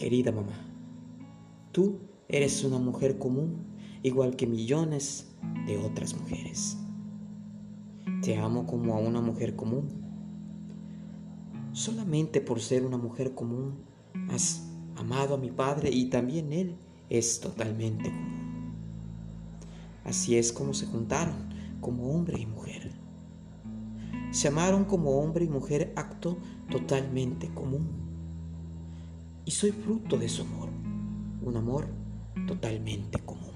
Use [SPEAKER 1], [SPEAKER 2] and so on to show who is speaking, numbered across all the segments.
[SPEAKER 1] Querida mamá, tú eres una mujer común, igual que millones de otras mujeres. Te amo como a una mujer común. Solamente por ser una mujer común has amado a mi padre y también él es totalmente común. Así es como se juntaron, como hombre y mujer. Se amaron como hombre y mujer, acto totalmente común. Y soy fruto de su amor, un amor totalmente común.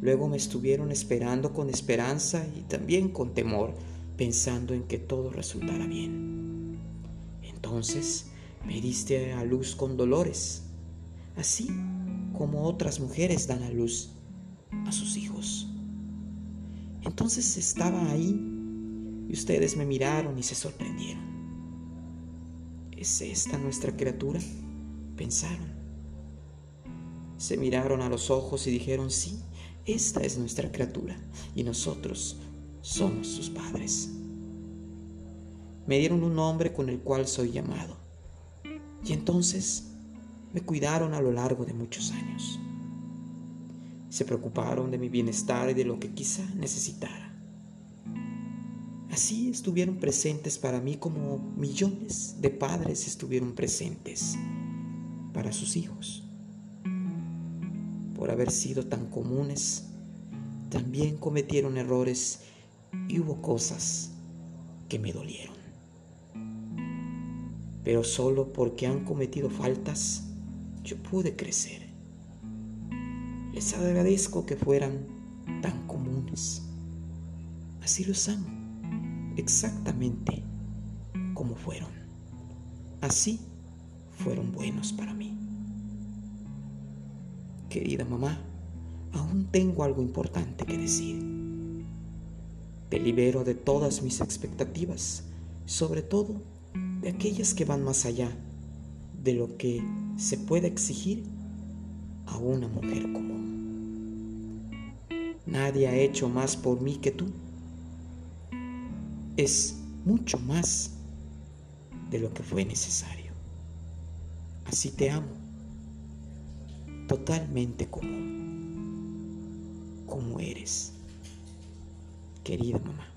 [SPEAKER 1] Luego me estuvieron esperando con esperanza y también con temor, pensando en que todo resultara bien. Entonces me diste a luz con dolores, así como otras mujeres dan a luz a sus hijos. Entonces estaba ahí y ustedes me miraron y se sorprendieron. ¿Es esta nuestra criatura? Pensaron. Se miraron a los ojos y dijeron, sí, esta es nuestra criatura y nosotros somos sus padres. Me dieron un nombre con el cual soy llamado. Y entonces me cuidaron a lo largo de muchos años. Se preocuparon de mi bienestar y de lo que quizá necesitara. Así estuvieron presentes para mí como millones de padres estuvieron presentes para sus hijos. Por haber sido tan comunes, también cometieron errores y hubo cosas que me dolieron. Pero solo porque han cometido faltas, yo pude crecer. Les agradezco que fueran tan comunes. Así los amo, exactamente como fueron. Así fueron buenos para mí. Querida mamá, aún tengo algo importante que decir. Te libero de todas mis expectativas, sobre todo de aquellas que van más allá de lo que se puede exigir a una mujer común. Nadie ha hecho más por mí que tú. Es mucho más de lo que fue necesario. Así te amo, totalmente como, como eres, querida mamá.